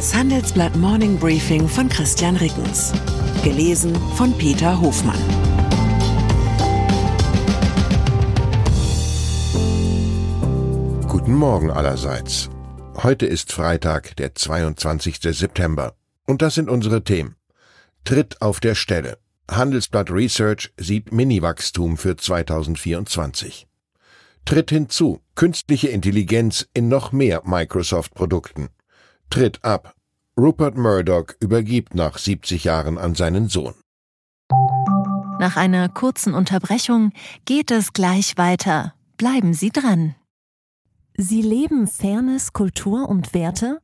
Das Handelsblatt Morning Briefing von Christian Rickens. Gelesen von Peter Hofmann. Guten Morgen allerseits. Heute ist Freitag, der 22. September. Und das sind unsere Themen. Tritt auf der Stelle. Handelsblatt Research sieht Mini-Wachstum für 2024. Tritt hinzu. Künstliche Intelligenz in noch mehr Microsoft-Produkten. Tritt ab. Rupert Murdoch übergibt nach 70 Jahren an seinen Sohn. Nach einer kurzen Unterbrechung geht es gleich weiter. Bleiben Sie dran. Sie leben Fairness, Kultur und Werte?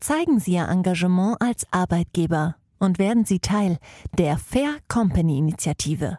Zeigen Sie Ihr Engagement als Arbeitgeber und werden Sie Teil der Fair Company Initiative.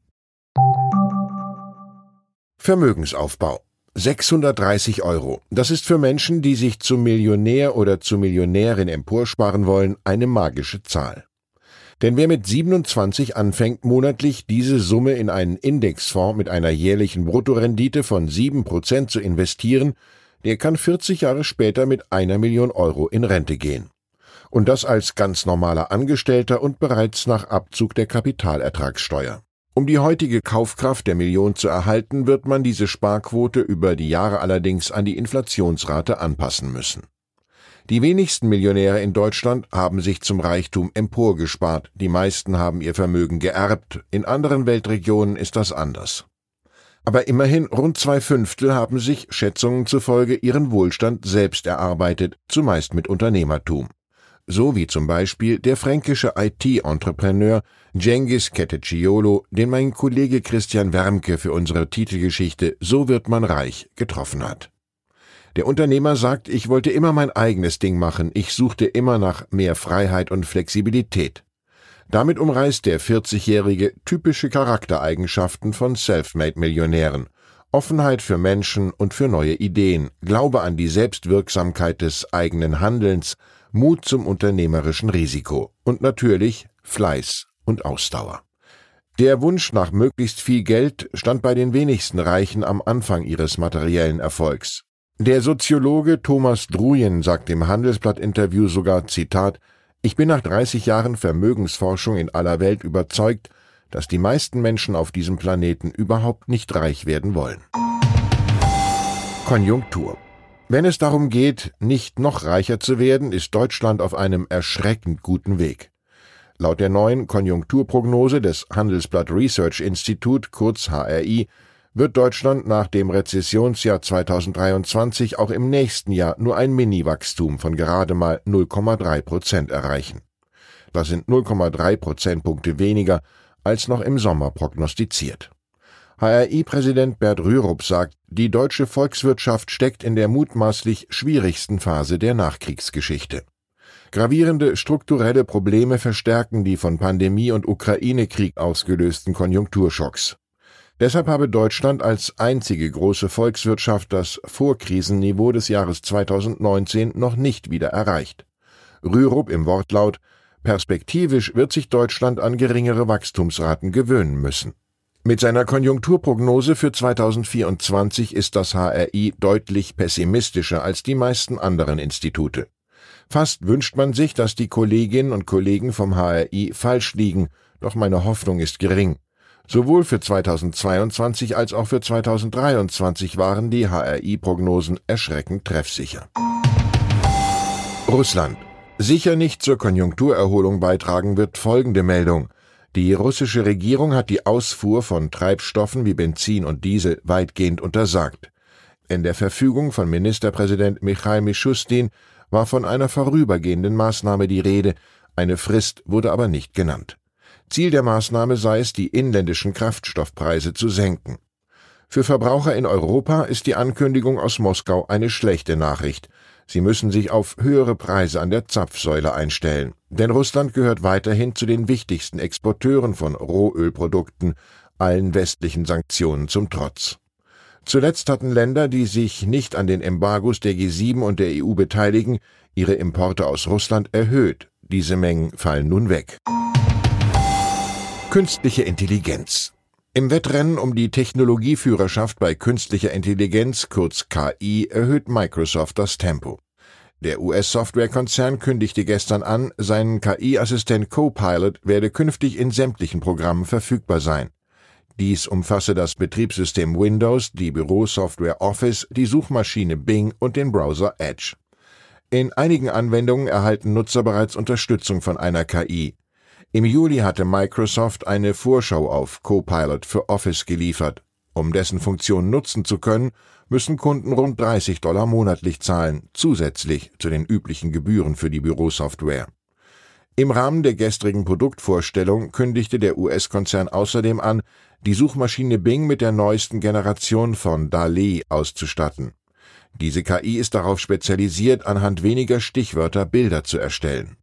Vermögensaufbau. 630 Euro. Das ist für Menschen, die sich zum Millionär oder zur Millionärin emporsparen wollen, eine magische Zahl. Denn wer mit 27 anfängt, monatlich diese Summe in einen Indexfonds mit einer jährlichen Bruttorendite von 7% zu investieren, der kann 40 Jahre später mit einer Million Euro in Rente gehen. Und das als ganz normaler Angestellter und bereits nach Abzug der Kapitalertragssteuer. Um die heutige Kaufkraft der Million zu erhalten, wird man diese Sparquote über die Jahre allerdings an die Inflationsrate anpassen müssen. Die wenigsten Millionäre in Deutschland haben sich zum Reichtum emporgespart, die meisten haben ihr Vermögen geerbt, in anderen Weltregionen ist das anders. Aber immerhin rund zwei Fünftel haben sich, Schätzungen zufolge, ihren Wohlstand selbst erarbeitet, zumeist mit Unternehmertum so wie zum Beispiel der fränkische IT-Entrepreneur Cengiz Keteciolo, den mein Kollege Christian Wermke für unsere Titelgeschichte So wird man reich getroffen hat. Der Unternehmer sagt, ich wollte immer mein eigenes Ding machen, ich suchte immer nach mehr Freiheit und Flexibilität. Damit umreißt der 40-Jährige typische Charaktereigenschaften von Selfmade-Millionären. Offenheit für Menschen und für neue Ideen, Glaube an die Selbstwirksamkeit des eigenen Handelns, Mut zum unternehmerischen Risiko und natürlich Fleiß und Ausdauer. Der Wunsch nach möglichst viel Geld stand bei den wenigsten Reichen am Anfang ihres materiellen Erfolgs. Der Soziologe Thomas Druyen sagt im Handelsblatt-Interview sogar, Zitat, ich bin nach 30 Jahren Vermögensforschung in aller Welt überzeugt, dass die meisten Menschen auf diesem Planeten überhaupt nicht reich werden wollen. Konjunktur wenn es darum geht, nicht noch reicher zu werden, ist Deutschland auf einem erschreckend guten Weg. Laut der neuen Konjunkturprognose des Handelsblatt Research Institute, kurz HRI, wird Deutschland nach dem Rezessionsjahr 2023 auch im nächsten Jahr nur ein Mini-Wachstum von gerade mal 0,3 Prozent erreichen. Das sind 0,3 Prozentpunkte weniger als noch im Sommer prognostiziert. HRI-Präsident Bert Rürup sagt, die deutsche Volkswirtschaft steckt in der mutmaßlich schwierigsten Phase der Nachkriegsgeschichte. Gravierende strukturelle Probleme verstärken die von Pandemie und Ukraine-Krieg ausgelösten Konjunkturschocks. Deshalb habe Deutschland als einzige große Volkswirtschaft das Vorkrisenniveau des Jahres 2019 noch nicht wieder erreicht. Rürup im Wortlaut Perspektivisch wird sich Deutschland an geringere Wachstumsraten gewöhnen müssen. Mit seiner Konjunkturprognose für 2024 ist das HRI deutlich pessimistischer als die meisten anderen Institute. Fast wünscht man sich, dass die Kolleginnen und Kollegen vom HRI falsch liegen, doch meine Hoffnung ist gering. Sowohl für 2022 als auch für 2023 waren die HRI-Prognosen erschreckend treffsicher. Russland. Sicher nicht zur Konjunkturerholung beitragen wird folgende Meldung. Die russische Regierung hat die Ausfuhr von Treibstoffen wie Benzin und Diesel weitgehend untersagt. In der Verfügung von Ministerpräsident Michail Mischustin war von einer vorübergehenden Maßnahme die Rede, eine Frist wurde aber nicht genannt. Ziel der Maßnahme sei es, die inländischen Kraftstoffpreise zu senken. Für Verbraucher in Europa ist die Ankündigung aus Moskau eine schlechte Nachricht. Sie müssen sich auf höhere Preise an der Zapfsäule einstellen, denn Russland gehört weiterhin zu den wichtigsten Exporteuren von Rohölprodukten, allen westlichen Sanktionen zum Trotz. Zuletzt hatten Länder, die sich nicht an den Embargos der G7 und der EU beteiligen, ihre Importe aus Russland erhöht. Diese Mengen fallen nun weg. Künstliche Intelligenz. Im Wettrennen um die Technologieführerschaft bei künstlicher Intelligenz, kurz KI, erhöht Microsoft das Tempo. Der US-Softwarekonzern kündigte gestern an, sein KI-Assistent Copilot werde künftig in sämtlichen Programmen verfügbar sein. Dies umfasse das Betriebssystem Windows, die Bürosoftware Office, die Suchmaschine Bing und den Browser Edge. In einigen Anwendungen erhalten Nutzer bereits Unterstützung von einer KI. Im Juli hatte Microsoft eine Vorschau auf Copilot für Office geliefert. Um dessen Funktion nutzen zu können, müssen Kunden rund 30 Dollar monatlich zahlen, zusätzlich zu den üblichen Gebühren für die Bürosoftware. Im Rahmen der gestrigen Produktvorstellung kündigte der US-Konzern außerdem an, die Suchmaschine Bing mit der neuesten Generation von DALI auszustatten. Diese KI ist darauf spezialisiert, anhand weniger Stichwörter Bilder zu erstellen.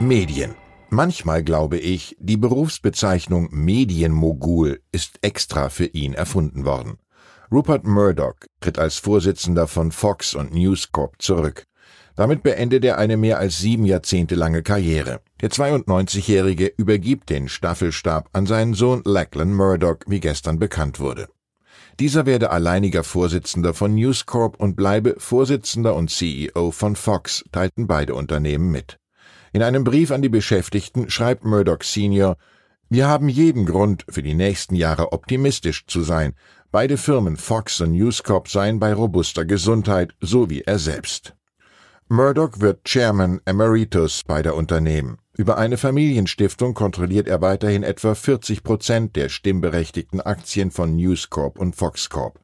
Medien. Manchmal glaube ich, die Berufsbezeichnung Medienmogul ist extra für ihn erfunden worden. Rupert Murdoch tritt als Vorsitzender von Fox und News Corp zurück. Damit beendet er eine mehr als sieben Jahrzehnte lange Karriere. Der 92-Jährige übergibt den Staffelstab an seinen Sohn Lachlan Murdoch, wie gestern bekannt wurde. Dieser werde alleiniger Vorsitzender von News Corp und bleibe Vorsitzender und CEO von Fox, teilten beide Unternehmen mit. In einem Brief an die Beschäftigten schreibt Murdoch Senior, wir haben jeden Grund, für die nächsten Jahre optimistisch zu sein. Beide Firmen Fox und News Corp seien bei robuster Gesundheit, so wie er selbst. Murdoch wird Chairman Emeritus beider Unternehmen. Über eine Familienstiftung kontrolliert er weiterhin etwa 40 Prozent der stimmberechtigten Aktien von News Corp und Fox Corp.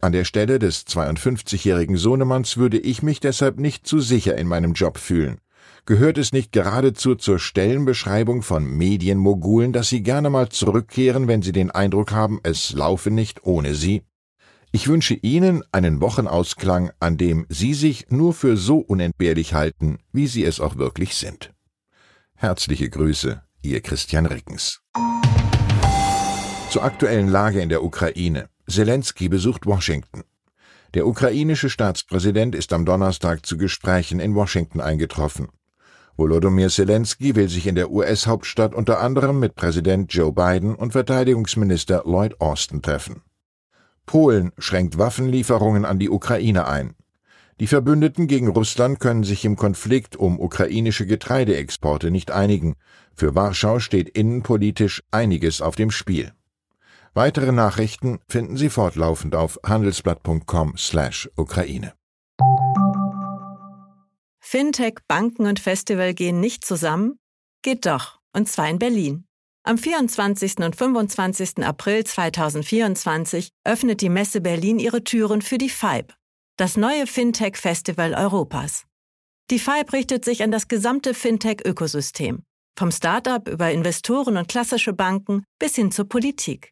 An der Stelle des 52-jährigen Sohnemanns würde ich mich deshalb nicht zu sicher in meinem Job fühlen. Gehört es nicht geradezu zur Stellenbeschreibung von Medienmogulen, dass sie gerne mal zurückkehren, wenn sie den Eindruck haben, es laufe nicht ohne sie? Ich wünsche Ihnen einen Wochenausklang, an dem Sie sich nur für so unentbehrlich halten, wie Sie es auch wirklich sind. Herzliche Grüße, Ihr Christian Rickens. Zur aktuellen Lage in der Ukraine. Zelensky besucht Washington. Der ukrainische Staatspräsident ist am Donnerstag zu Gesprächen in Washington eingetroffen. Volodymyr Zelensky will sich in der US-Hauptstadt unter anderem mit Präsident Joe Biden und Verteidigungsminister Lloyd Austin treffen. Polen schränkt Waffenlieferungen an die Ukraine ein. Die Verbündeten gegen Russland können sich im Konflikt um ukrainische Getreideexporte nicht einigen. Für Warschau steht innenpolitisch einiges auf dem Spiel. Weitere Nachrichten finden Sie fortlaufend auf handelsblatt.com/Ukraine. Fintech, Banken und Festival gehen nicht zusammen? Geht doch, und zwar in Berlin. Am 24. und 25. April 2024 öffnet die Messe Berlin ihre Türen für die FIBE, das neue Fintech-Festival Europas. Die FIBE richtet sich an das gesamte Fintech-Ökosystem, vom Startup über Investoren und klassische Banken bis hin zur Politik.